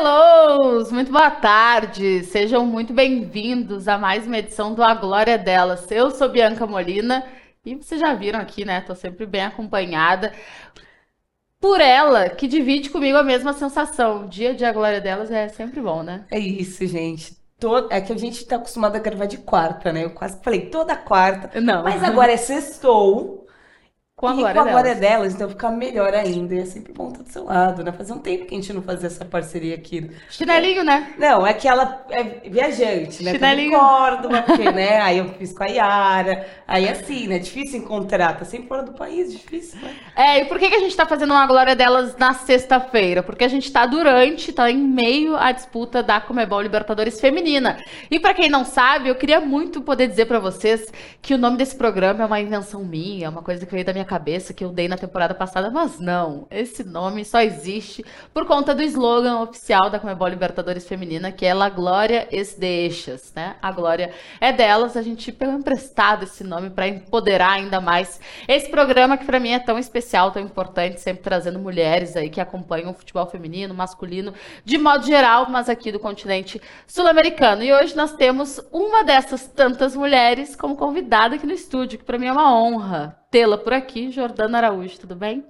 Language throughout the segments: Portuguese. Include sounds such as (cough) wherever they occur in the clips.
Hellos! Muito boa tarde! Sejam muito bem-vindos a mais uma edição do A Glória Delas. Eu sou Bianca Molina e vocês já viram aqui, né? Tô sempre bem acompanhada por ela, que divide comigo a mesma sensação. O dia de A Glória Delas é sempre bom, né? É isso, gente. É que a gente tá acostumado a gravar de quarta, né? Eu quase falei toda quarta. Não. Mas agora é sextou. Com a e glória com a glória delas. delas, então fica melhor ainda. E é sempre bom estar do seu lado, né? Fazia um tempo que a gente não fazia essa parceria aqui. Chinelinho, né? Não, é que ela é viajante, né? Chinelinho. Tá em Córdoba, porque, (laughs) né? Aí eu fiz com a Yara. Aí assim, né? Difícil encontrar. Tá sempre fora do país, difícil, né? É, e por que, que a gente tá fazendo uma glória delas na sexta-feira? Porque a gente tá durante, tá em meio à disputa da Comebol Libertadores Feminina. E pra quem não sabe, eu queria muito poder dizer pra vocês que o nome desse programa é uma invenção minha, é uma coisa que veio da minha cabeça, que eu dei na temporada passada, mas não. Esse nome só existe por conta do slogan oficial da Comebol Libertadores Feminina, que é La Glória es de Eixas, né? A glória é delas, a gente pegou emprestado esse nome pra empoderar ainda mais esse programa que pra mim é tão especial, tão importante, sempre trazendo mulheres aí que acompanham o futebol feminino, masculino, de modo geral, mas aqui do continente sul-americano. E hoje nós temos uma dessas tantas mulheres como convidada aqui no estúdio, que pra mim é uma honra tê-la por aqui, Jordana Araújo, tudo bem?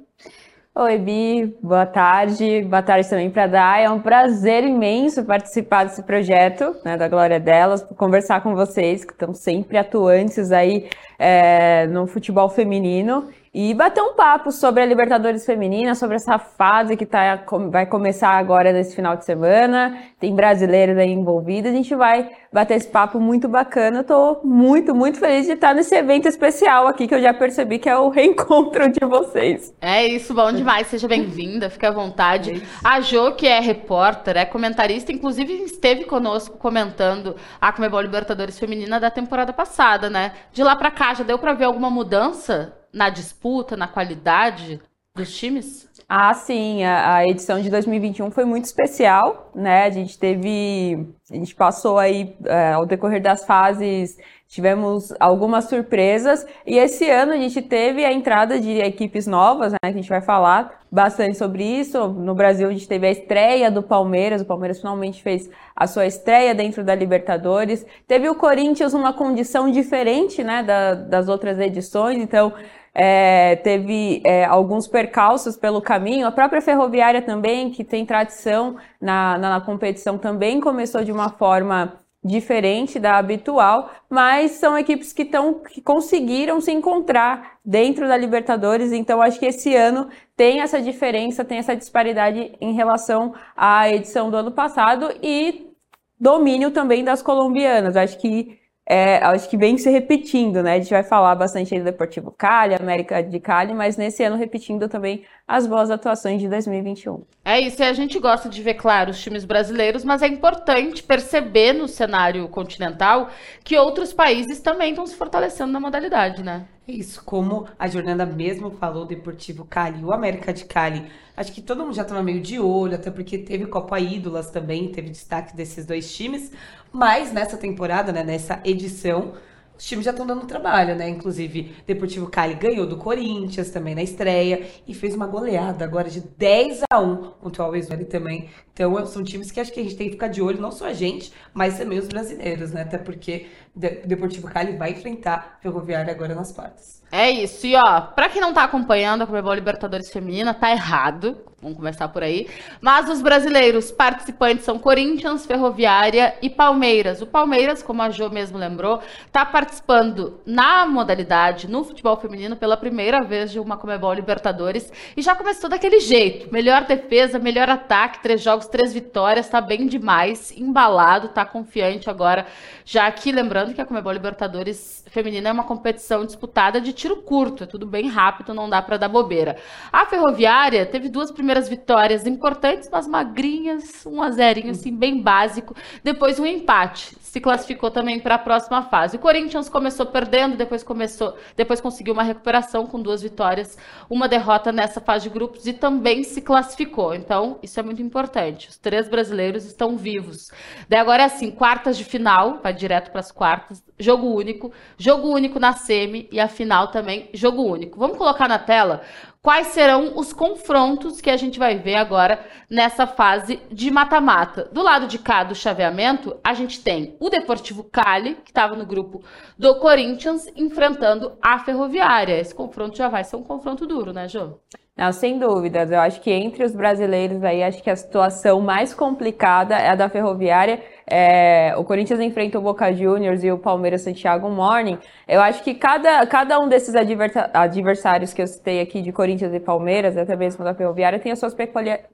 Oi, Bi, boa tarde. Boa tarde também para Dai. É um prazer imenso participar desse projeto, né, da Glória Delas, conversar com vocês que estão sempre atuantes aí é, no futebol feminino e bater um papo sobre a Libertadores Feminina, sobre essa fase que tá, vai começar agora nesse final de semana. Tem brasileiros aí envolvidos. A gente vai bater esse papo muito bacana. Estou muito, muito feliz de estar nesse evento especial aqui que eu já percebi que é o (laughs) reencontro de vocês. É isso, bom demais. Seja bem-vinda, fique à vontade. A Jo, que é repórter, é comentarista, inclusive esteve conosco comentando a Comebol Libertadores Feminina da temporada passada, né? De lá para cá, já deu para ver alguma mudança na disputa, na qualidade dos times? Ah, sim, a, a, edição de 2021 foi muito especial, né? A gente teve, a gente passou aí é, ao decorrer das fases, tivemos algumas surpresas e esse ano a gente teve a entrada de equipes novas, né? Que a gente vai falar bastante sobre isso. No Brasil a gente teve a estreia do Palmeiras, o Palmeiras finalmente fez a sua estreia dentro da Libertadores. Teve o Corinthians uma condição diferente, né? Da, das outras edições, então é, teve é, alguns percalços pelo caminho. A própria Ferroviária também, que tem tradição na, na, na, competição, também começou de uma forma diferente da habitual, mas são equipes que, tão, que conseguiram se encontrar dentro da Libertadores, então acho que esse ano tem essa diferença, tem essa disparidade em relação à edição do ano passado e domínio também das colombianas. Acho que é, acho que vem se repetindo, né? A gente vai falar bastante aí do Deportivo Cali, América de Cali, mas nesse ano repetindo também as boas atuações de 2021. É isso, e a gente gosta de ver, claro, os times brasileiros, mas é importante perceber no cenário continental que outros países também estão se fortalecendo na modalidade, né? É isso, como a jornada mesmo falou, o Deportivo Cali, o América de Cali, acho que todo mundo já estava meio de olho, até porque teve Copa Ídolas também, teve destaque desses dois times, mas nessa temporada, né, nessa edição, os times já estão dando trabalho, né? Inclusive, Deportivo Cali ganhou do Corinthians também na estreia e fez uma goleada agora de 10 a 1 contra o Always Ready também. Então, são times que acho que a gente tem que ficar de olho, não só a gente, mas também os brasileiros, né? Até porque o Deportivo Cali vai enfrentar a Ferroviária agora nas quartas. É isso. E ó, pra quem não tá acompanhando a Comebol Libertadores Feminina, tá errado. Vamos começar por aí. Mas os brasileiros participantes são Corinthians, Ferroviária e Palmeiras. O Palmeiras, como a Jo mesmo lembrou, tá participando na modalidade, no futebol feminino, pela primeira vez de uma Comebol Libertadores. E já começou daquele jeito. Melhor defesa, melhor ataque, três jogos, três vitórias, tá bem demais, embalado, tá confiante agora. Já aqui, lembrando que a Comebol Libertadores Feminina é uma competição disputada de tiro curto, é tudo bem rápido, não dá para dar bobeira. A Ferroviária teve duas primeiras vitórias importantes, mas magrinhas, um a zerinho assim bem básico, depois um empate. Se classificou também para a próxima fase. O Corinthians começou perdendo, depois começou, depois conseguiu uma recuperação com duas vitórias, uma derrota nessa fase de grupos e também se classificou. Então, isso é muito importante. Os três brasileiros estão vivos. Daí agora é assim, quartas de final, vai direto para as quartas, jogo único, jogo único na semi e a final também, jogo único. Vamos colocar na tela quais serão os confrontos que a gente vai ver agora nessa fase de mata-mata. Do lado de cá do chaveamento, a gente tem o Deportivo Cali, que estava no grupo do Corinthians, enfrentando a Ferroviária. Esse confronto já vai ser um confronto duro, né, Jô? Não, sem dúvidas. Eu acho que entre os brasileiros aí, acho que a situação mais complicada é a da Ferroviária. É, o Corinthians enfrenta o Boca Juniors e o Palmeiras Santiago Morning. Eu acho que cada, cada um desses adversários que eu citei aqui de Corinthians e Palmeiras, até mesmo da Ferroviária, tem as suas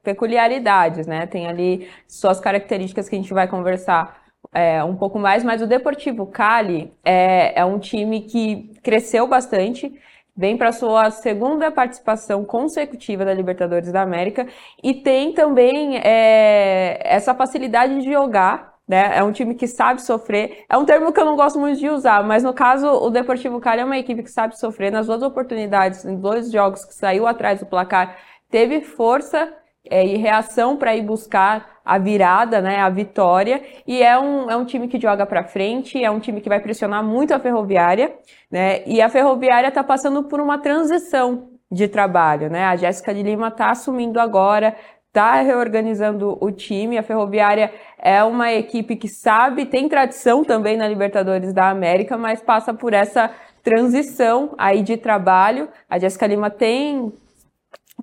peculiaridades, né? Tem ali suas características que a gente vai conversar é, um pouco mais, mas o Deportivo Cali é, é um time que cresceu bastante vem para sua segunda participação consecutiva da Libertadores da América e tem também é, essa facilidade de jogar. Né? É um time que sabe sofrer. É um termo que eu não gosto muito de usar, mas no caso, o Deportivo Cali é uma equipe que sabe sofrer. Nas duas oportunidades, em dois jogos que saiu atrás do placar, teve força é, e reação para ir buscar a virada, né, a vitória, e é um, é um time que joga para frente, é um time que vai pressionar muito a Ferroviária, né, e a Ferroviária está passando por uma transição de trabalho, né, a Jéssica de Lima está assumindo agora, está reorganizando o time, a Ferroviária é uma equipe que sabe, tem tradição também na Libertadores da América, mas passa por essa transição aí de trabalho, a Jéssica Lima tem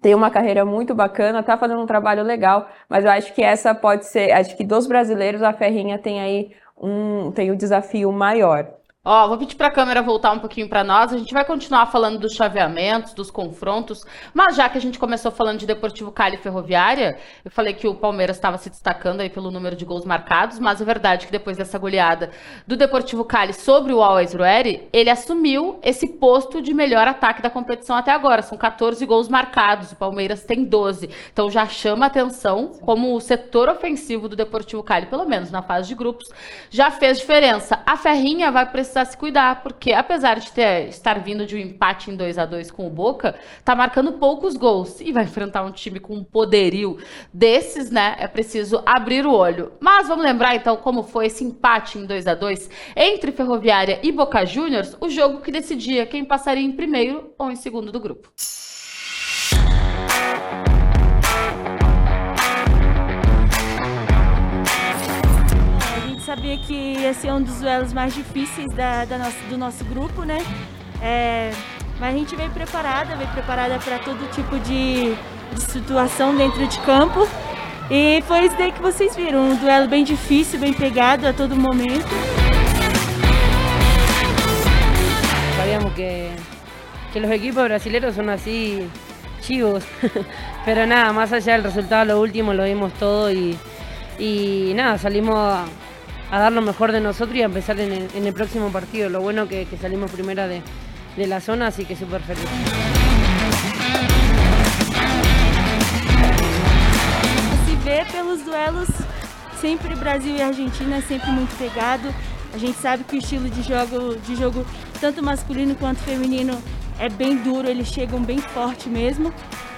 tem uma carreira muito bacana, tá fazendo um trabalho legal, mas eu acho que essa pode ser, acho que dos brasileiros a Ferrinha tem aí um tem um desafio maior. Ó, vou pedir para a câmera voltar um pouquinho para nós. A gente vai continuar falando dos chaveamentos, dos confrontos, mas já que a gente começou falando de Deportivo Cali Ferroviária, eu falei que o Palmeiras estava se destacando aí pelo número de gols marcados, mas é verdade que depois dessa goleada do Deportivo Cali sobre o Always Ready, ele assumiu esse posto de melhor ataque da competição até agora. São 14 gols marcados, o Palmeiras tem 12. Então já chama atenção como o setor ofensivo do Deportivo Cali, pelo menos na fase de grupos, já fez diferença. A Ferrinha vai precisar precisar se cuidar, porque apesar de ter, estar vindo de um empate em 2 a 2 com o Boca, tá marcando poucos gols e vai enfrentar um time com um poderio desses, né? É preciso abrir o olho. Mas vamos lembrar então como foi esse empate em 2 a 2 entre Ferroviária e Boca Juniors, o jogo que decidia quem passaria em primeiro ou em segundo do grupo. Sabia que ia ser um dos duelos mais difíceis da, da nossa, do nosso grupo, né? É, mas a gente veio preparada, veio preparada para todo tipo de, de situação dentro de campo. E foi isso daí que vocês viram, um duelo bem difícil, bem pegado a todo momento. Sabíamos que, que los equipos brasileños son así chivos, (laughs) pero nada, más allá del resultado, lo último lo dimos todo y, y nada, salimos a dar lo mejor de nosotros y a empezar en el, en el próximo partido. Lo bueno que, que salimos primera de, de, la zona, así que súper feliz. Se vê pelos duelos, sempre Brasil e Argentina, sempre muito pegado. A gente sabe que o estilo de jogo, de jogo tanto masculino quanto feminino é bem duro, eles chegam bem forte mesmo.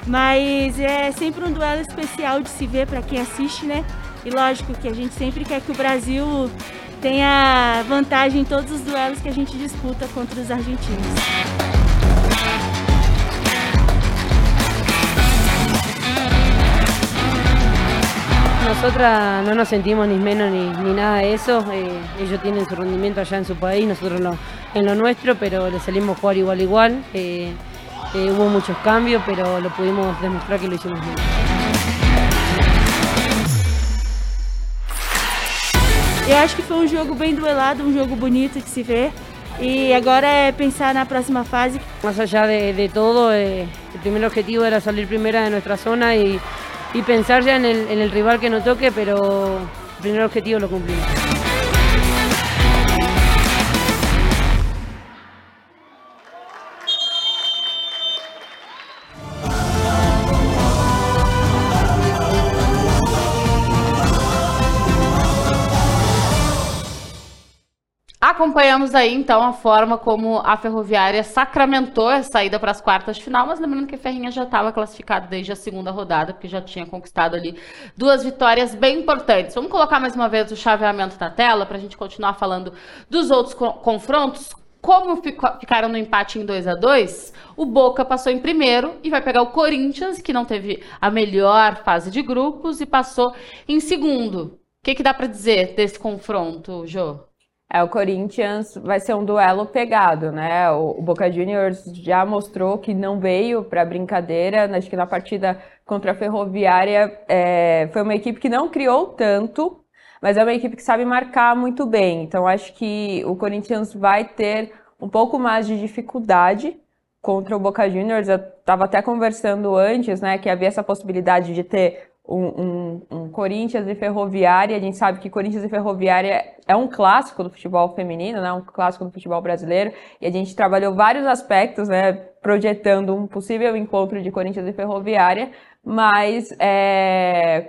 Mas é sempre um duelo especial de se ver para quem assiste, né? E lógico que a gente sempre quer que o Brasil tenha vantagem em todos os duelos que a gente disputa contra os argentinos. Nosotras no nos sentimos ni menos ni, ni nada de eso. Eh, ellos tienen su rendimiento allá en su país, nosotros lo, en lo nuestro, pero le salimos a jugar igual igual. Eh, eh, hubo muchos cambios, pero lo pudimos demostrar que lo hicimos bien. Eu acho que foi um jogo bem duelado, um jogo bonito de se ver. E agora é pensar na próxima fase. Mais allá de, de todo, eh, o primeiro objetivo era sair primeira de nossa zona e pensar já no el, rival que nos toque, mas o primeiro objetivo lo cumprimos. Acompanhamos aí então a forma como a Ferroviária sacramentou a saída para as quartas de final, mas lembrando que a Ferrinha já estava classificado desde a segunda rodada, porque já tinha conquistado ali duas vitórias bem importantes. Vamos colocar mais uma vez o chaveamento na tela para a gente continuar falando dos outros confrontos. como ficaram no empate em 2 a 2 o Boca passou em primeiro e vai pegar o Corinthians, que não teve a melhor fase de grupos, e passou em segundo. O que, que dá para dizer desse confronto, Jô? É, o Corinthians vai ser um duelo pegado, né? O, Boca Juniors já mostrou que não veio para brincadeira. Acho que na partida contra a Ferroviária é, foi uma equipe que não criou tanto, mas é uma equipe que sabe marcar muito bem. Então acho que o Corinthians vai ter um pouco mais de dificuldade contra o Boca Juniors. Eu estava até conversando antes, né, que havia essa possibilidade de ter um, um, um, Corinthians e Ferroviária. A gente sabe que Corinthians e Ferroviária é um clássico do futebol feminino, né? Um clássico do futebol brasileiro. E a gente trabalhou vários aspectos, né? Projetando um possível encontro de Corinthians e Ferroviária. Mas é,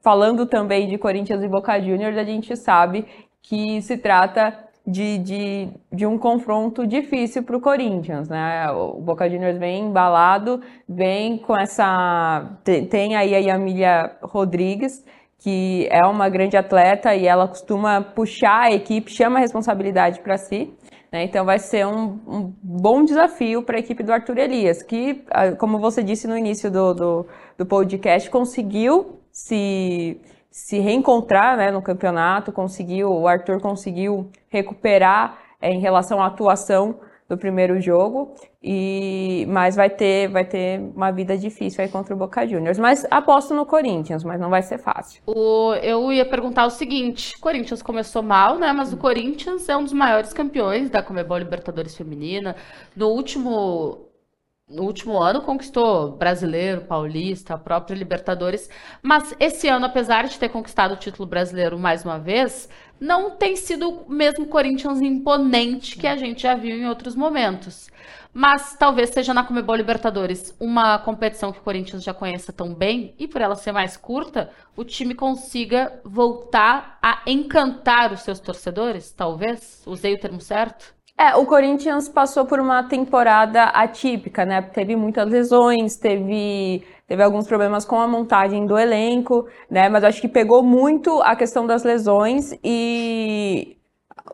falando também de Corinthians e Boca Juniors, a gente sabe que se trata de, de, de um confronto difícil para o Corinthians, né? O Boca Juniors vem embalado, vem com essa. Tem, tem aí a Yamilia Rodrigues, que é uma grande atleta e ela costuma puxar a equipe, chama a responsabilidade para si. Né? Então vai ser um, um bom desafio para a equipe do Arthur Elias, que, ah, como você disse no início do, do, do podcast, conseguiu se se reencontrar né, no campeonato, conseguiu, o Arthur conseguiu recuperar é, em relação à atuação do primeiro jogo, e mas vai ter, vai ter uma vida difícil aí contra o Boca Juniors. Mas aposto no Corinthians, mas não vai ser fácil. O, eu ia perguntar o seguinte: Corinthians começou mal, né? Mas o Corinthians é um dos maiores campeões da Comebol Libertadores Feminina. No último no último ano conquistou brasileiro, paulista, a própria Libertadores, mas esse ano, apesar de ter conquistado o título brasileiro mais uma vez, não tem sido o mesmo Corinthians imponente que a gente já viu em outros momentos. Mas talvez seja na Comebol Libertadores uma competição que o Corinthians já conheça tão bem e por ela ser mais curta, o time consiga voltar a encantar os seus torcedores, talvez? Usei o termo certo? É, o Corinthians passou por uma temporada atípica, né? Teve muitas lesões, teve, teve alguns problemas com a montagem do elenco, né? Mas acho que pegou muito a questão das lesões e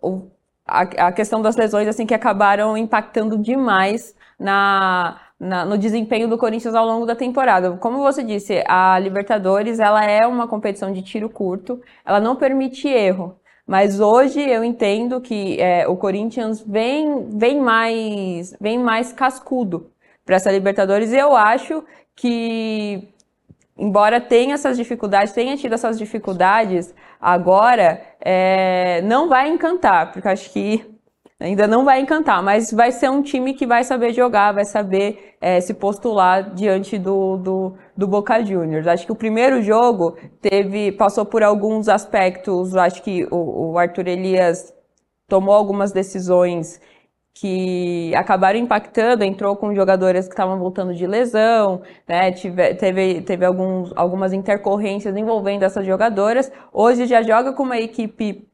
o, a, a questão das lesões, assim, que acabaram impactando demais na, na, no desempenho do Corinthians ao longo da temporada. Como você disse, a Libertadores, ela é uma competição de tiro curto, ela não permite erro. Mas hoje eu entendo que é, o Corinthians vem, vem, mais, vem mais cascudo para essa Libertadores. E eu acho que, embora tenha essas dificuldades, tenha tido essas dificuldades, agora é, não vai encantar, porque acho que Ainda não vai encantar, mas vai ser um time que vai saber jogar, vai saber é, se postular diante do, do, do, Boca Juniors. Acho que o primeiro jogo teve passou por alguns aspectos. Acho que o, o Arthur Elias tomou algumas decisões que acabaram impactando, entrou com jogadores que estavam voltando de lesão, né? Tive, teve, teve alguns, algumas intercorrências envolvendo essas jogadoras. Hoje já joga com uma equipe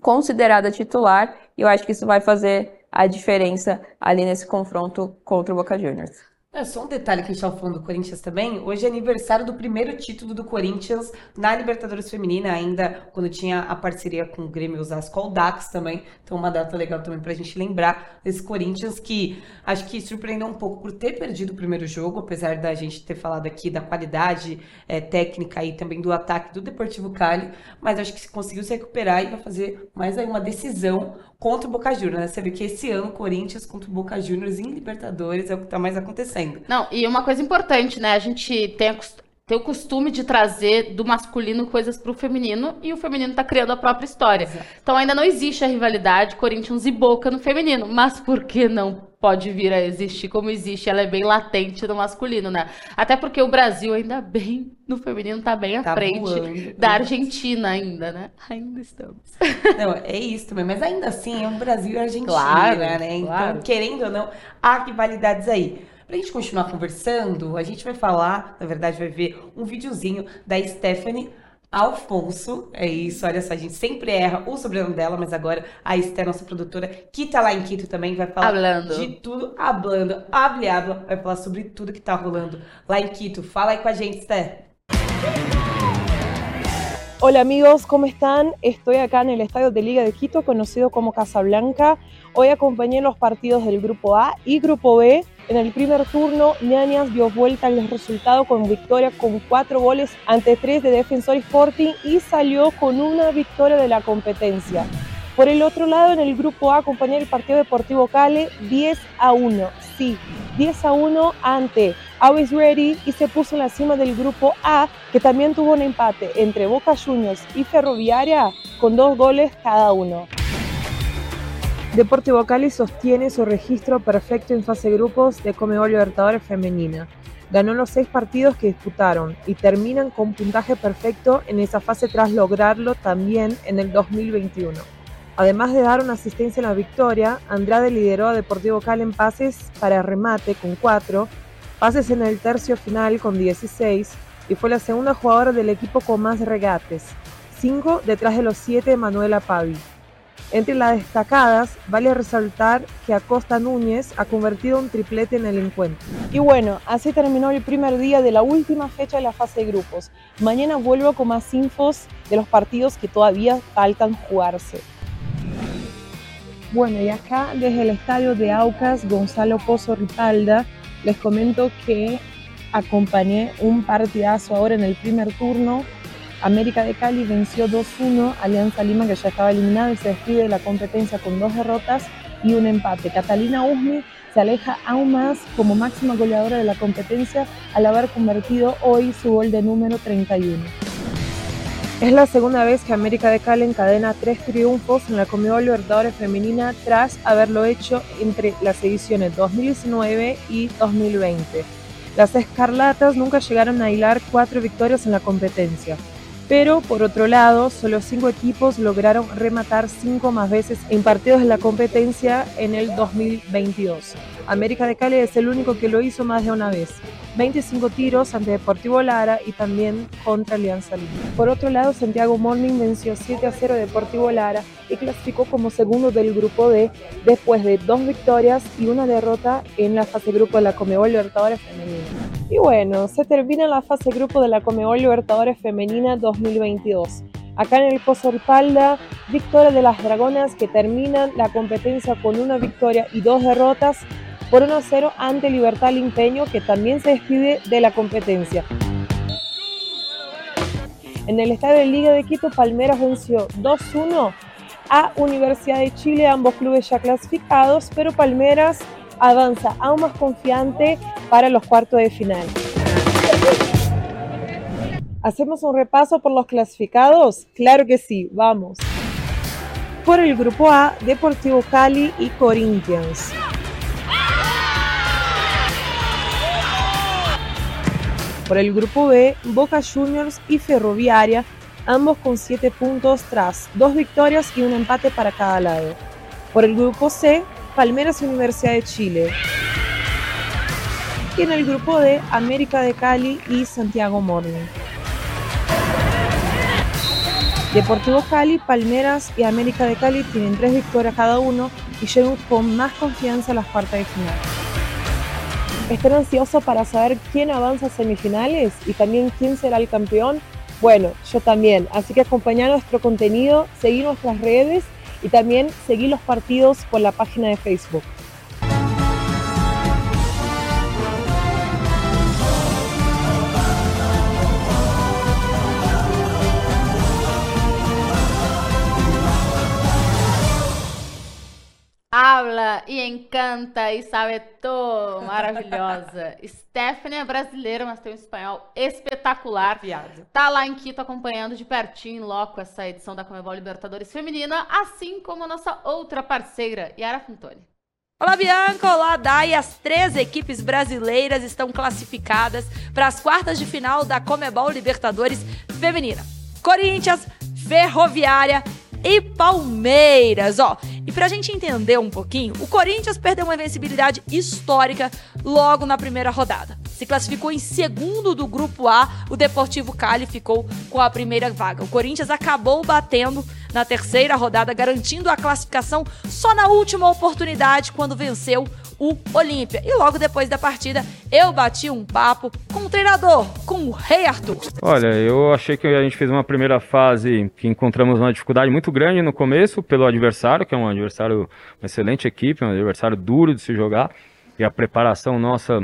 considerada titular, e eu acho que isso vai fazer a diferença ali nesse confronto contra o Boca Juniors. É só um detalhe que a gente estava falando do Corinthians também. Hoje é aniversário do primeiro título do Corinthians na Libertadores Feminina, ainda quando tinha a parceria com o Grêmio Osasco Dax também. Então, uma data legal também para a gente lembrar desse Corinthians que acho que surpreendeu um pouco por ter perdido o primeiro jogo, apesar da gente ter falado aqui da qualidade é, técnica e também do ataque do Deportivo Cali. Mas acho que conseguiu se recuperar e vai fazer mais aí uma decisão contra o Boca Juniors, né? Você vê que esse ano Corinthians contra o Boca Juniors em Libertadores é o que está mais acontecendo. Não, e uma coisa importante, né? A gente tem, tem o costume de trazer do masculino coisas para o feminino e o feminino está criando a própria história. Exato. Então ainda não existe a rivalidade Corinthians e Boca no feminino, mas por que não pode vir a existir como existe, ela é bem latente no masculino, né? Até porque o Brasil, ainda bem, no feminino tá bem à tá frente voando. da Argentina ainda, né? Ainda estamos. (laughs) Não, é isso também, mas ainda assim é um Brasil e Argentina, claro, né? Então, claro. querendo ou não, há rivalidades aí. Pra gente continuar conversando, a gente vai falar, na verdade vai ver um videozinho da Stephanie Alfonso, é isso, olha só, a gente sempre erra o sobrenome dela, mas agora a Esté, nossa produtora, que tá lá em Quito também, vai falar hablando. de tudo, hablando, hable, habla, vai falar sobre tudo que tá rolando lá em Quito. Fala aí com a gente, Esté. Hola amigos, ¿cómo están? Estoy acá en el estadio de Liga de Quito, conocido como Casablanca. Hoy acompañé los partidos del Grupo A y Grupo B. En el primer turno, Ñañas dio vuelta al resultado con victoria con cuatro goles ante tres de Defensor Sporting y salió con una victoria de la competencia. Por el otro lado, en el grupo A acompañé el Partido Deportivo Cale 10 a 1. Sí, 10 a 1 ante Always Ready y se puso en la cima del grupo A, que también tuvo un empate entre Boca Juniors y Ferroviaria con dos goles cada uno. Deportivo Cali sostiene su registro perfecto en fase grupos de Comebol Libertadores Femenina. Ganó los seis partidos que disputaron y terminan con puntaje perfecto en esa fase tras lograrlo también en el 2021. Además de dar una asistencia en la victoria, Andrade lideró a Deportivo Cali en pases para remate con 4, pases en el tercio final con 16 y fue la segunda jugadora del equipo con más regates, 5 detrás de los 7 de Manuela Pavi. Entre las destacadas, vale resaltar que Acosta Núñez ha convertido un triplete en el encuentro. Y bueno, así terminó el primer día de la última fecha de la fase de grupos. Mañana vuelvo con más infos de los partidos que todavía faltan jugarse. Bueno, y acá desde el estadio de Aucas, Gonzalo Pozo Ripalda, les comento que acompañé un partidazo ahora en el primer turno. América de Cali venció 2-1 Alianza Lima, que ya estaba eliminada y se despide de la competencia con dos derrotas y un empate. Catalina Usmi se aleja aún más como máxima goleadora de la competencia al haber convertido hoy su gol de número 31. Es la segunda vez que América de Cali encadena tres triunfos en la Comebol Libertadores Femenina tras haberlo hecho entre las ediciones 2019 y 2020. Las Escarlatas nunca llegaron a hilar cuatro victorias en la competencia, pero por otro lado, solo cinco equipos lograron rematar cinco más veces en partidos de la competencia en el 2022. América de Cali es el único que lo hizo más de una vez. 25 tiros ante Deportivo Lara y también contra Alianza Lima. Por otro lado, Santiago Morning venció 7 a 0 Deportivo Lara y clasificó como segundo del grupo D después de dos victorias y una derrota en la fase grupo de la Comebol Libertadores Femenina. Y bueno, se termina la fase grupo de la Comebol Libertadores Femenina 2022. Acá en el Pozo Ripalda, victoria de las Dragonas que terminan la competencia con una victoria y dos derrotas por 1 0 ante Libertad Limpeño, que también se despide de la competencia. En el estadio de Liga de Quito, Palmeras venció 2-1 a Universidad de Chile, ambos clubes ya clasificados, pero Palmeras avanza aún más confiante para los cuartos de final. ¿Hacemos un repaso por los clasificados? Claro que sí, vamos. Por el grupo A, Deportivo Cali y Corinthians. Por el grupo B, Boca Juniors y Ferroviaria, ambos con 7 puntos tras dos victorias y un empate para cada lado. Por el grupo C, Palmeras Universidad de Chile. Y en el grupo D, América de Cali y Santiago Morning. Deportivo Cali, Palmeras y América de Cali tienen tres victorias cada uno y llegan con más confianza a las cuartas de final. ¿Están ansiosos para saber quién avanza a semifinales y también quién será el campeón? Bueno, yo también. Así que acompañar nuestro contenido, seguir nuestras redes y también seguir los partidos por la página de Facebook. Habla e encanta e sabe todo, maravilhosa. (laughs) Stephanie é brasileira, mas tem um espanhol espetacular. Piada. Tá lá em Quito acompanhando de pertinho, em loco, essa edição da Comebol Libertadores Feminina, assim como a nossa outra parceira, Yara Fintoni. Olá, Bianca! Olá, Dai! As três equipes brasileiras estão classificadas para as quartas de final da Comebol Libertadores Feminina. Corinthians, Ferroviária e Palmeiras, ó. E pra gente entender um pouquinho, o Corinthians perdeu uma invencibilidade histórica logo na primeira rodada. Se classificou em segundo do grupo A, o Deportivo Cali ficou com a primeira vaga. O Corinthians acabou batendo na terceira rodada, garantindo a classificação só na última oportunidade quando venceu o Olímpia. E logo depois da partida, eu bati um papo com o treinador, com o Rei Arthur. Olha, eu achei que a gente fez uma primeira fase que encontramos uma dificuldade muito grande no começo pelo adversário, que é um adversário, uma excelente equipe, um adversário duro de se jogar. E a preparação nossa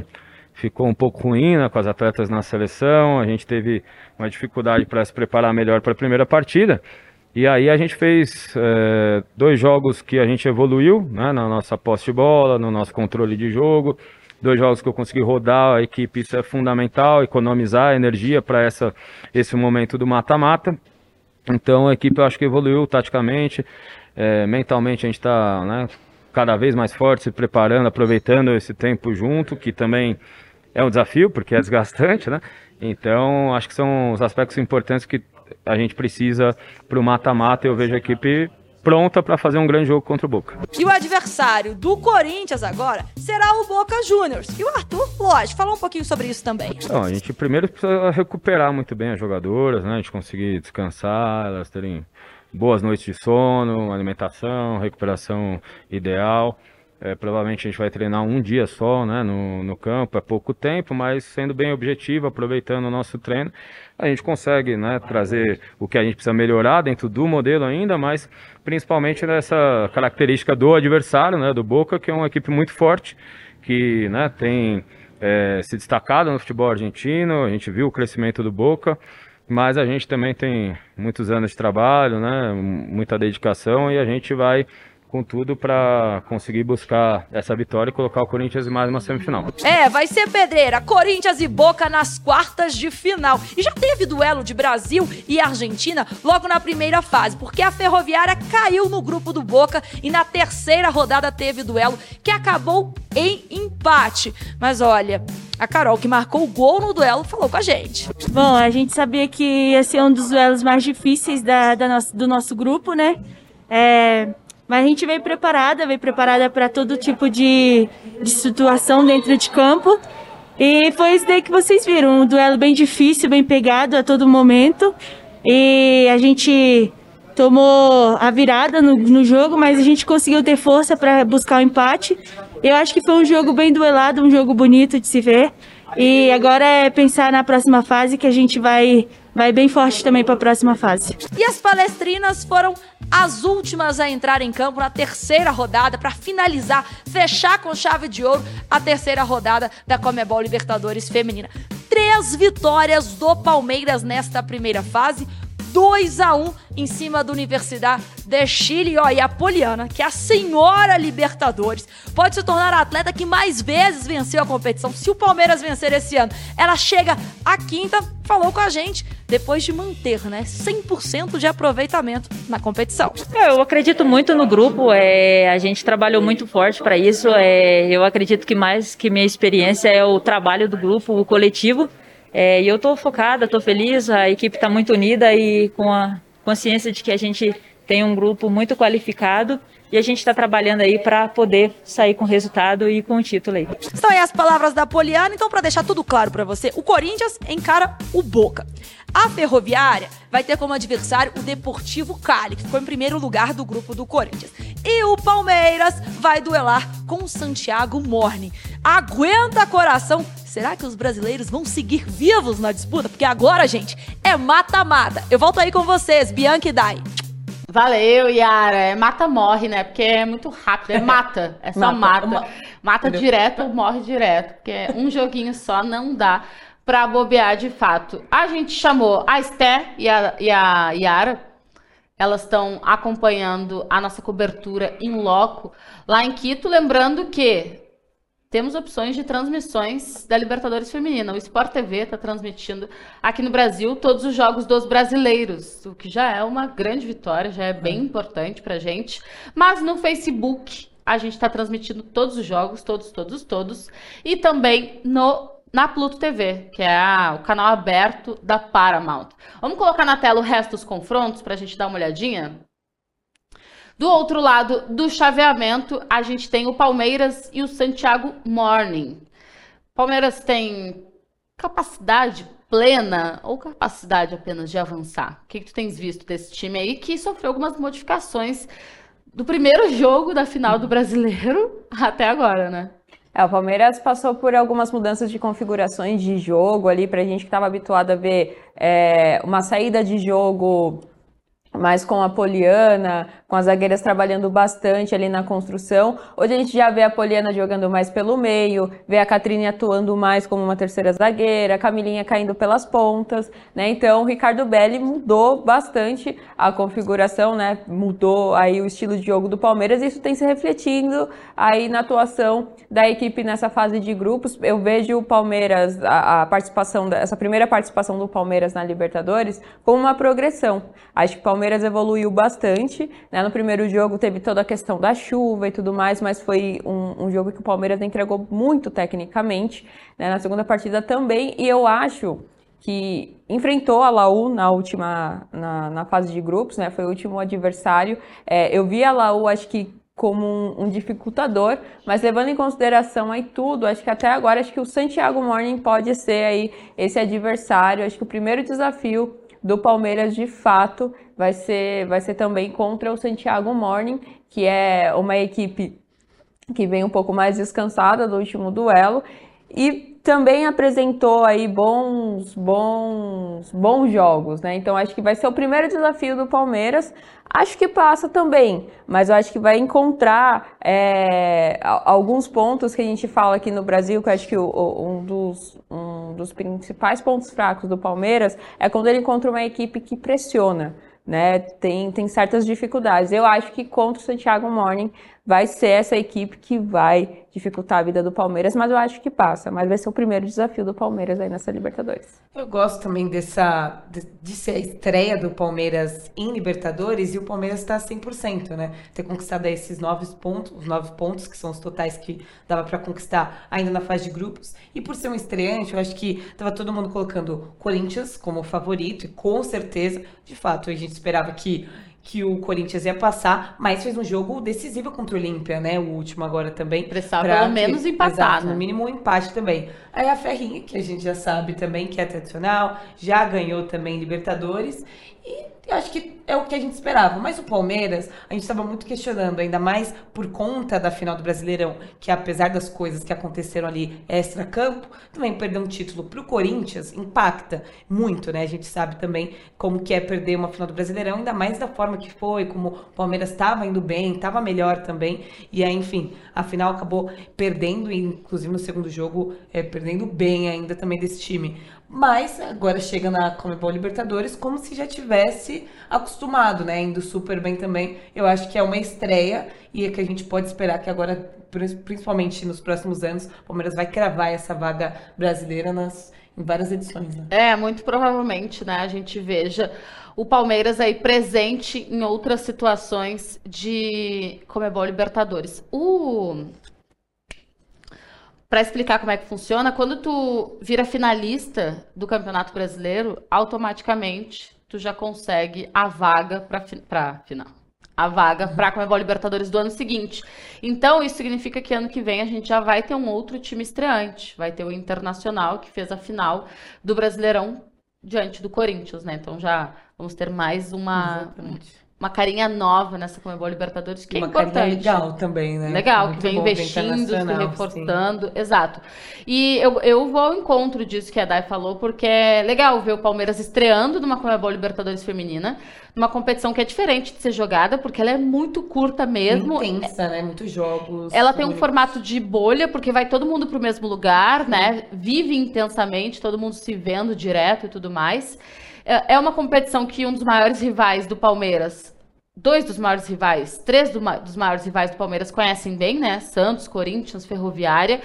ficou um pouco ruim né, com as atletas na seleção. A gente teve uma dificuldade para se preparar melhor para a primeira partida. E aí a gente fez é, dois jogos que a gente evoluiu, né, na nossa posse de bola, no nosso controle de jogo. Dois jogos que eu consegui rodar a equipe, isso é fundamental, economizar energia para esse momento do mata-mata. Então a equipe eu acho que evoluiu taticamente, é, mentalmente a gente está né, cada vez mais forte, se preparando, aproveitando esse tempo junto, que também é um desafio, porque é desgastante, né? Então acho que são os aspectos importantes que a gente precisa para o mata-mata. Eu vejo a equipe pronta para fazer um grande jogo contra o Boca. E o adversário do Corinthians agora será o Boca Juniors. E o Arthur, lógico, falou um pouquinho sobre isso também. Então, a gente primeiro precisa recuperar muito bem as jogadoras, né? A gente conseguir descansar, elas terem boas noites de sono, alimentação, recuperação ideal. É, provavelmente a gente vai treinar um dia só né, no, no campo, é pouco tempo, mas sendo bem objetivo, aproveitando o nosso treino, a gente consegue né, trazer o que a gente precisa melhorar dentro do modelo ainda, mas principalmente nessa característica do adversário, né, do Boca, que é uma equipe muito forte, que né, tem é, se destacado no futebol argentino, a gente viu o crescimento do Boca, mas a gente também tem muitos anos de trabalho, né, muita dedicação e a gente vai com tudo para conseguir buscar essa vitória e colocar o Corinthians em mais uma semifinal. É, vai ser pedreira. Corinthians e Boca nas quartas de final. E já teve duelo de Brasil e Argentina logo na primeira fase, porque a Ferroviária caiu no grupo do Boca e na terceira rodada teve duelo que acabou em empate. Mas olha, a Carol, que marcou o gol no duelo, falou com a gente. Bom, a gente sabia que ia ser um dos duelos mais difíceis da, da nosso, do nosso grupo, né? É, mas a gente veio preparada, veio preparada para todo tipo de, de situação dentro de campo. E foi isso daí que vocês viram, um duelo bem difícil, bem pegado a todo momento. E a gente tomou a virada no, no jogo, mas a gente conseguiu ter força para buscar o empate. Eu acho que foi um jogo bem duelado, um jogo bonito de se ver. E agora é pensar na próxima fase que a gente vai vai bem forte também para a próxima fase. E as palestrinas foram as últimas a entrar em campo na terceira rodada para finalizar, fechar com chave de ouro a terceira rodada da Comebol Libertadores Feminina. Três vitórias do Palmeiras nesta primeira fase, 2 a 1 em cima da Universidade de Chile. Ó, e a Poliana, que é a senhora Libertadores, pode se tornar a atleta que mais vezes venceu a competição. Se o Palmeiras vencer esse ano, ela chega à quinta, falou com a gente, depois de manter né, 100% de aproveitamento na competição. Eu acredito muito no grupo, é, a gente trabalhou muito forte para isso. É, eu acredito que mais que minha experiência é o trabalho do grupo, o coletivo. É, e eu estou focada, estou feliz, a equipe está muito unida e com a consciência de que a gente tem um grupo muito qualificado e a gente está trabalhando aí para poder sair com resultado e com o título aí. São aí as palavras da Poliana, então para deixar tudo claro para você, o Corinthians encara o Boca. A Ferroviária vai ter como adversário o Deportivo Cali, que ficou em primeiro lugar do grupo do Corinthians. E o Palmeiras vai duelar com o Santiago Morning. Aguenta coração, será que os brasileiros vão seguir vivos na disputa? Porque agora, gente, é mata-mata. Eu volto aí com vocês, Bianca e Dai. Valeu, Yara. É mata morre, né? Porque é muito rápido. É mata. É só mata. Mata, mata direto ou morre direto. Porque um joguinho só não dá para bobear de fato. A gente chamou a Esté e a, e a Yara. Elas estão acompanhando a nossa cobertura em loco lá em Quito. Lembrando que temos opções de transmissões da Libertadores Feminina. O Sport TV está transmitindo aqui no Brasil todos os jogos dos brasileiros, o que já é uma grande vitória, já é bem importante para gente. Mas no Facebook a gente está transmitindo todos os jogos, todos, todos, todos. E também no na Pluto TV, que é a, o canal aberto da Paramount. Vamos colocar na tela o resto dos confrontos para a gente dar uma olhadinha? Do outro lado do chaveamento, a gente tem o Palmeiras e o Santiago Morning. Palmeiras tem capacidade plena ou capacidade apenas de avançar? O que, que tu tens visto desse time aí que sofreu algumas modificações do primeiro jogo da final do brasileiro (laughs) até agora, né? É, o Palmeiras passou por algumas mudanças de configurações de jogo ali, pra gente que estava habituado a ver é, uma saída de jogo mais com a Poliana, com as zagueiras trabalhando bastante ali na construção. Hoje a gente já vê a Poliana jogando mais pelo meio, vê a Catrine atuando mais como uma terceira zagueira, a Camilinha caindo pelas pontas, né? Então o Ricardo Belli mudou bastante a configuração, né? Mudou aí o estilo de jogo do Palmeiras e isso tem se refletindo aí na atuação da equipe nessa fase de grupos. Eu vejo o Palmeiras, a, a participação, essa primeira participação do Palmeiras na Libertadores como uma progressão. Acho que o Palmeiras evoluiu bastante, né? No primeiro jogo teve toda a questão da chuva e tudo mais, mas foi um, um jogo que o Palmeiras entregou muito tecnicamente. Né? Na segunda partida também, e eu acho que enfrentou a Laú na última na, na fase de grupos, né? Foi o último adversário. É, eu vi a Laú, acho que como um, um, dificultador, mas levando em consideração aí tudo, acho que até agora acho que o Santiago Morning pode ser aí esse adversário. Acho que o primeiro desafio do Palmeiras de fato vai ser, vai ser também contra o Santiago Morning, que é uma equipe que vem um pouco mais descansada do último duelo e também apresentou aí bons, bons, bons jogos, né? Então acho que vai ser o primeiro desafio do Palmeiras. Acho que passa também, mas eu acho que vai encontrar é, alguns pontos que a gente fala aqui no Brasil, que eu acho que o, um, dos, um dos principais pontos fracos do Palmeiras é quando ele encontra uma equipe que pressiona né? Tem, tem certas dificuldades. Eu acho que contra o Santiago Morning vai ser essa equipe que vai dificultar a vida do Palmeiras, mas eu acho que passa. Mas vai ser o primeiro desafio do Palmeiras aí nessa Libertadores. Eu gosto também dessa de, de ser a estreia do Palmeiras em Libertadores e o Palmeiras está 100%, né? Ter conquistado esses nove pontos, os nove pontos que são os totais que dava para conquistar ainda na fase de grupos. E por ser um estreante, eu acho que tava todo mundo colocando Corinthians como favorito e com certeza, de fato, a gente esperava que que o Corinthians ia passar, mas fez um jogo decisivo contra o Olímpia, né? O último agora também. Precisava pelo menos empatar, exato, né? no mínimo um empate também. Aí a Ferrinha, que a gente já sabe também que é tradicional, já ganhou também Libertadores. E eu acho que é o que a gente esperava. Mas o Palmeiras, a gente estava muito questionando, ainda mais por conta da final do Brasileirão, que apesar das coisas que aconteceram ali extra-campo, também perder um título para o Corinthians impacta muito, né? A gente sabe também como que é perder uma final do Brasileirão, ainda mais da forma que foi, como o Palmeiras estava indo bem, estava melhor também. E aí, enfim, a final acabou perdendo, inclusive no segundo jogo, é, perdendo bem ainda também desse time. Mas agora chega na Comebol Libertadores como se já tivesse acostumado, né? Indo super bem também. Eu acho que é uma estreia e é que a gente pode esperar que agora, principalmente nos próximos anos, o Palmeiras vai cravar essa vaga brasileira nas, em várias edições, né? É, muito provavelmente, né? A gente veja o Palmeiras aí presente em outras situações de Comebol Libertadores. O para explicar como é que funciona, quando tu vira finalista do Campeonato Brasileiro, automaticamente tu já consegue a vaga para final. A vaga para a Comebol Libertadores do ano seguinte. Então, isso significa que ano que vem a gente já vai ter um outro time estreante. Vai ter o Internacional, que fez a final do Brasileirão diante do Corinthians, né? Então já vamos ter mais uma, Exatamente uma carinha nova nessa Comebol Libertadores, que é uma é importante. legal também, né? Legal, Muito que vem investindo, se reforçando. Sim. Exato. E eu, eu vou ao encontro disso que a Dai falou, porque é legal ver o Palmeiras estreando numa Comebol Libertadores feminina, numa competição que é diferente de ser jogada, porque ela é muito curta mesmo. Intensa, né? Muitos jogos. Ela tem um formato de bolha, porque vai todo mundo pro mesmo lugar, né? Vive intensamente, todo mundo se vendo direto e tudo mais. É, é uma competição que um dos maiores rivais do Palmeiras, dois dos maiores rivais, três do, dos maiores rivais do Palmeiras conhecem bem, né? Santos, Corinthians, Ferroviária.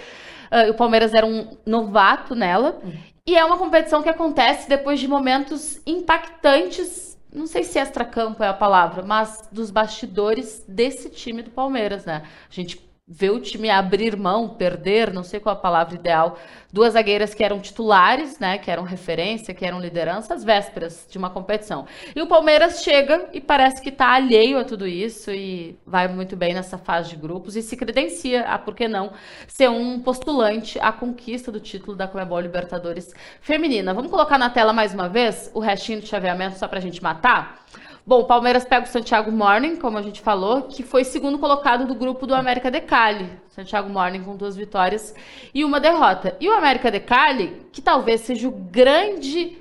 Uh, o Palmeiras era um novato nela. Uhum. E é uma competição que acontece depois de momentos impactantes, não sei se extra-campo é a palavra, mas dos bastidores desse time do Palmeiras, né? A gente ver o time abrir mão, perder, não sei qual a palavra ideal, duas zagueiras que eram titulares, né, que eram referência, que eram liderança, às vésperas de uma competição. E o Palmeiras chega e parece que está alheio a tudo isso e vai muito bem nessa fase de grupos e se credencia a, por que não, ser um postulante à conquista do título da Comebol Libertadores feminina. Vamos colocar na tela mais uma vez o restinho do chaveamento só para a gente matar? Bom, o Palmeiras pega o Santiago Morning, como a gente falou, que foi segundo colocado do grupo do América de Cali. Santiago Morning com duas vitórias e uma derrota. E o América de Cali, que talvez seja o grande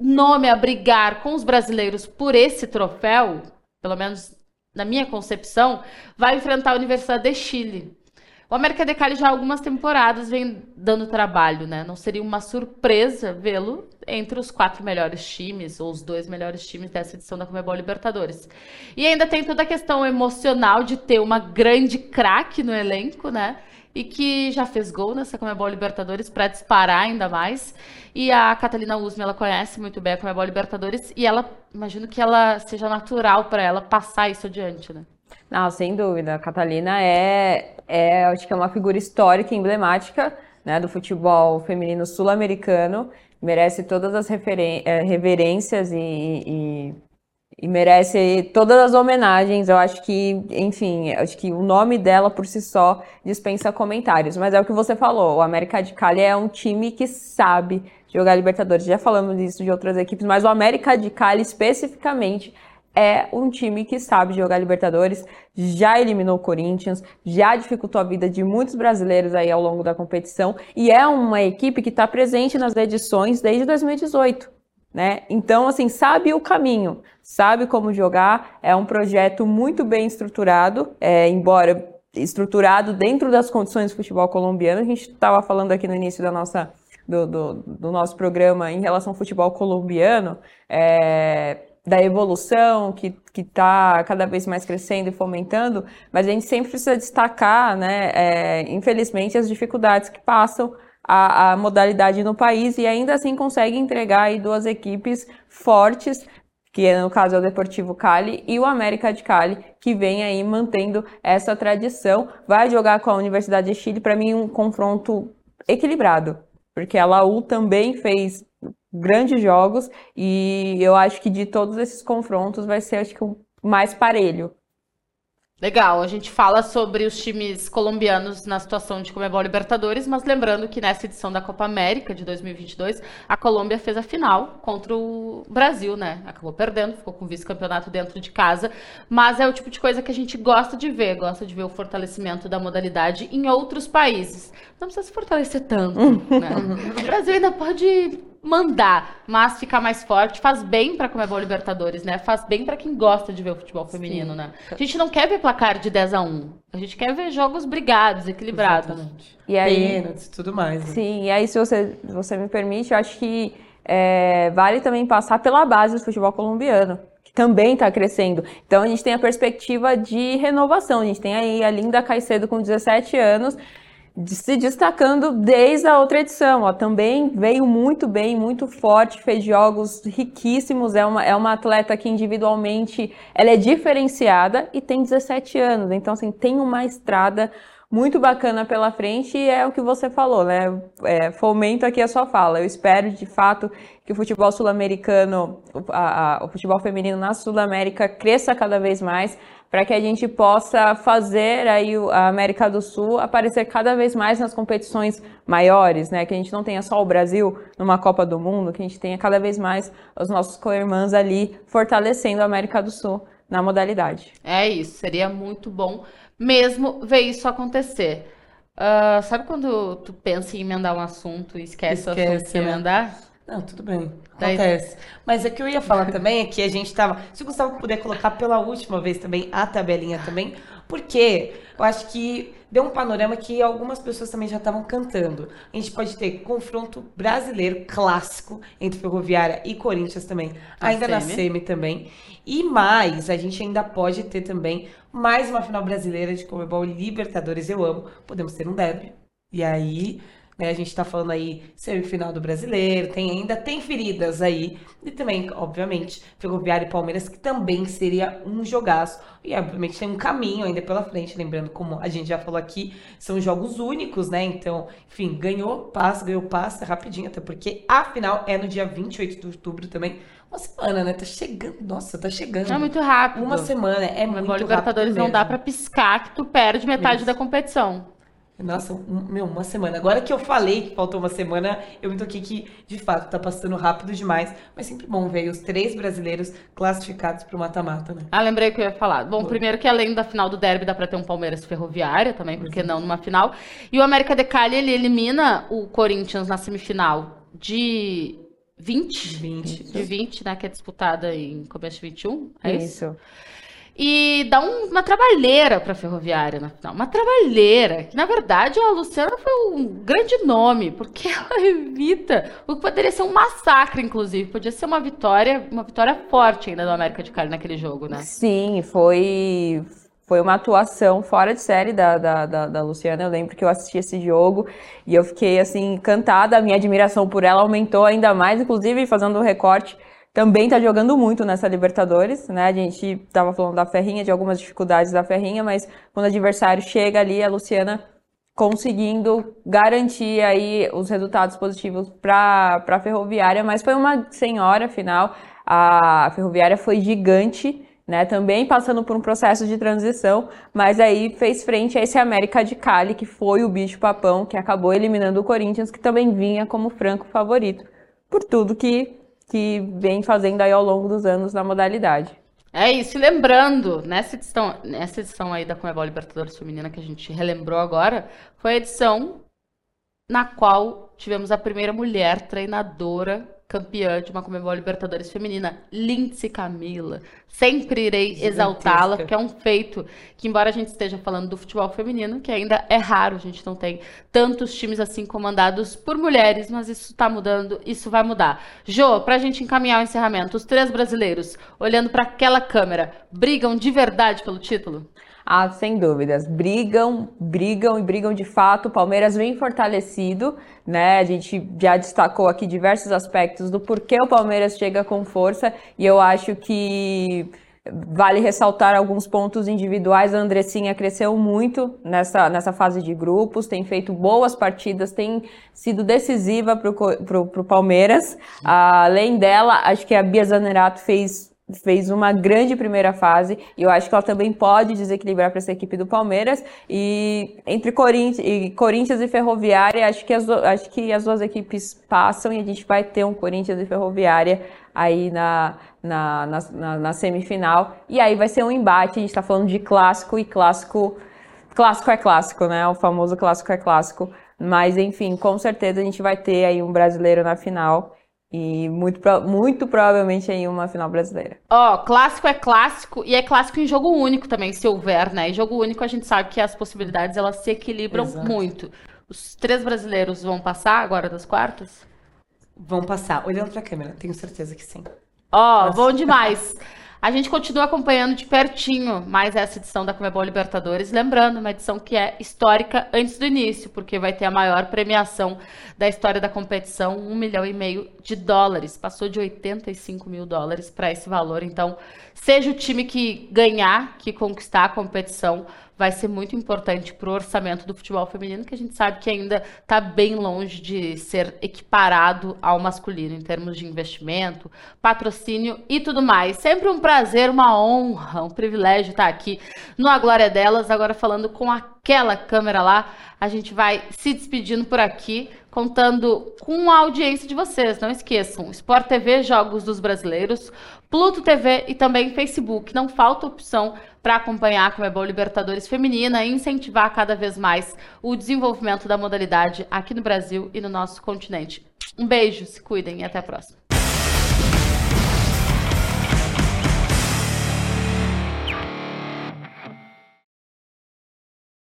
nome a brigar com os brasileiros por esse troféu, pelo menos na minha concepção, vai enfrentar a Universidade de Chile. O América de Cali já há algumas temporadas vem dando trabalho, né? Não seria uma surpresa vê-lo entre os quatro melhores times, ou os dois melhores times dessa edição da Comebol Libertadores. E ainda tem toda a questão emocional de ter uma grande craque no elenco, né? E que já fez gol nessa Comebol Libertadores para disparar ainda mais. E a Catalina Usme, ela conhece muito bem a Comebol Libertadores e ela, imagino que ela seja natural para ela passar isso adiante, né? Não, sem dúvida. A Catalina é, é, acho que é uma figura histórica, emblemática, né, do futebol feminino sul-americano. Merece todas as é, reverências e, e, e, merece todas as homenagens. Eu acho que, enfim, acho que o nome dela por si só dispensa comentários. Mas é o que você falou, o América de Cali é um time que sabe jogar Libertadores. Já falamos disso de outras equipes, mas o América de Cali especificamente é um time que sabe jogar Libertadores, já eliminou o Corinthians, já dificultou a vida de muitos brasileiros aí ao longo da competição e é uma equipe que está presente nas edições desde 2018. Né? Então, assim, sabe o caminho, sabe como jogar, é um projeto muito bem estruturado, é, embora estruturado dentro das condições do futebol colombiano. A gente estava falando aqui no início da nossa, do, do, do, nosso programa em relação ao futebol colombiano. É, da evolução que está cada vez mais crescendo e fomentando, mas a gente sempre precisa destacar, né, é, infelizmente, as dificuldades que passam a, a, modalidade no país e ainda assim consegue entregar aí duas equipes fortes, que no caso é o Deportivo Cali e o América de Cali, que vem aí mantendo essa tradição. Vai jogar com a Universidade de Chile, para mim um confronto equilibrado, porque a Laú também fez grandes jogos e eu acho que de todos esses confrontos vai ser acho que o mais parelho. Legal, a gente fala sobre os times colombianos na situação de Comebol Libertadores, mas lembrando que nessa edição da Copa América de 2022, a Colômbia fez a final contra o Brasil, né? Acabou perdendo, ficou com vice-campeonato dentro de casa, mas é o tipo de coisa que a gente gosta de ver, gosta de ver o fortalecimento da modalidade em outros países. Não precisa se fortalecer tanto, (laughs) né? O Brasil ainda pode mandar, mas ficar mais forte faz bem para Comebol Libertadores, né? Faz bem para quem gosta de ver o futebol feminino, Sim. né? A gente não quer ver placar de 10 a 1. A gente quer ver jogos brigados, equilibrados. Exatamente. E aí, Pênaltis e tudo mais. Né? Sim, e aí se você, você me permite, eu acho que é, vale também passar pela base do futebol colombiano que também está crescendo. Então a gente tem a perspectiva de renovação. A gente tem aí a Linda Caicedo com 17 anos, se destacando desde a outra edição. Ó, também veio muito bem, muito forte, fez jogos riquíssimos. É uma, é uma atleta que individualmente ela é diferenciada e tem 17 anos. Então, assim, tem uma estrada muito bacana pela frente e é o que você falou, né? É, fomento aqui a sua fala. Eu espero, de fato, que o futebol sul-americano, o, futebol feminino na Sul-América cresça cada vez mais para que a gente possa fazer aí a América do Sul aparecer cada vez mais nas competições maiores, né? Que a gente não tenha só o Brasil numa Copa do Mundo, que a gente tenha cada vez mais os nossos co-irmãs ali fortalecendo a América do Sul na modalidade. É isso, seria muito bom mesmo ver isso acontecer. Uh, sabe quando tu pensa em emendar um assunto e esquece, esquece o assunto de né? emendar? Não, tudo bem. Acontece. Mas o que eu ia falar também é que a gente tava. Se o Gustavo puder colocar pela última vez também a tabelinha também, porque eu acho que deu um panorama que algumas pessoas também já estavam cantando. A gente pode ter confronto brasileiro clássico entre Ferroviária e Corinthians também, ainda na semi também. E mais, a gente ainda pode ter também mais uma final brasileira de Comebol Libertadores. Eu amo. Podemos ter um derby. E aí, né? A gente está falando aí semifinal do brasileiro, tem ainda tem feridas aí. E também, obviamente, Ferroviário e Palmeiras, que também seria um jogaço. E obviamente tem um caminho ainda pela frente, lembrando, como a gente já falou aqui, são jogos únicos, né? Então, enfim, ganhou, passa, ganhou, passa rapidinho, até porque a final é no dia 28 de outubro também. Uma semana, né? Tá chegando. Nossa, tá chegando. É muito rápido. Uma semana. É muito rápido. Libertadores não dá para piscar que tu perde metade Isso. da competição. Nossa, um- meu, uma semana. Agora que eu falei que faltou uma semana, eu me toquei que, de fato, tá passando rápido demais. Mas sempre bom ver os três brasileiros classificados pro mata-mata, né? Ah, lembrei o que eu ia falar. Bom, primeiro que além da final do derby dá pra ter um Palmeiras Ferroviária também, porque não numa final. E o América de Cali, ele elimina o Corinthians na semifinal de 20? 20. De 20, né, que é disputada em começo de 21, é isso? Isso. E dá um- uma trabalheira pra Ferroviária na final. Uma trabalheira. Na verdade, a Luciana foi um grande nome, porque (laughs) ela evita o que poderia ser um massacre, inclusive. Podia ser uma vitória, uma vitória forte ainda do América de Cali naquele jogo, né? Sim, foi, foi uma atuação fora de série da, da, da, da Luciana. Eu lembro que eu assisti esse jogo e eu fiquei assim encantada. A minha admiração por ela aumentou ainda mais, inclusive fazendo o recorte. Também tá jogando muito nessa Libertadores, né? A gente tava falando da Ferrinha, de algumas dificuldades da Ferrinha, mas quando o adversário chega ali, a Luciana conseguindo garantir aí os resultados positivos para a Ferroviária, mas foi uma senhora final. A Ferroviária foi gigante, né? Também passando por um processo de transição, mas aí fez frente a esse América de Cali, que foi o bicho papão, que acabou eliminando o Corinthians, que também vinha como franco favorito, por tudo que, que vem fazendo aí ao longo dos anos na modalidade. É isso, e lembrando, nessa edição, nessa edição aí da Comebol Libertadores Feminina que a gente relembrou agora, foi a edição na qual tivemos a primeira mulher treinadora campeã de uma Comebol Libertadores Feminina, Lindsay Camila. Sempre irei exaltá-la, porque é um feito que, embora a gente esteja falando do futebol feminino, que ainda é raro, a gente não tem tantos times assim comandados por mulheres, mas isso tá mudando, isso vai mudar. Jô, pra gente encaminhar o encerramento, os três brasileiros, olhando para aquela câmera, brigam de verdade pelo título? Ah, sem dúvidas. Brigam, brigam e brigam de fato. O Palmeiras vem fortalecido, né? A gente já destacou aqui diversos aspectos do porquê o Palmeiras chega com força e eu acho que vale ressaltar alguns pontos individuais. A Andressinha cresceu muito nessa, nessa fase de grupos, tem feito boas partidas, tem sido decisiva para o Palmeiras. Além dela, acho que a Bia Zanerato fez fez uma grande primeira fase e eu acho que ela também pode desequilibrar para essa equipe do Palmeiras e entre Corinthians e, Corinthians e Ferroviária acho que, as, acho que as duas equipes passam e a gente vai ter um Corinthians e Ferroviária aí na, na, na, na- na semifinal e aí vai ser um embate, a gente está falando de clássico e clássico clássico é clássico, né? O famoso clássico é clássico. Mas, enfim, com certeza a gente vai ter aí um brasileiro na final. E muito, muito provavelmente aí uma final brasileira. Ó, clássico é clássico e é clássico em jogo único também, se houver, né? E jogo único a gente sabe que as possibilidades elas se equilibram Exato. muito. Os três brasileiros vão passar agora das quartas? Vão passar. Olhando pra câmera, tenho certeza que sim. Ó, Nossa. bom demais. (laughs) A gente continua acompanhando de pertinho mais essa edição da Comebol Libertadores. Lembrando, uma edição que é histórica antes do início, porque vai ter a maior premiação da história da competição, um milhão e meio de dólares. Passou de 85 mil dólares para esse valor. Então, seja o time que ganhar, que conquistar a competição, vai ser muito importante para o orçamento do futebol feminino, que a gente sabe que ainda está bem longe de ser equiparado ao masculino em termos de investimento, patrocínio e tudo mais. Sempre um prazer, uma honra, um privilégio estar aqui no A Glória Delas, agora falando com aquela câmera lá. A gente vai se despedindo por aqui, contando com a audiência de vocês. Não esqueçam, Sport TV, Jogos dos Brasileiros, Pluto TV e também Facebook. Não falta opção para acompanhar a Comebol Libertadores Feminina e incentivar cada vez mais o desenvolvimento da modalidade aqui no Brasil e no nosso continente. Um beijo, se cuidem e até a próxima.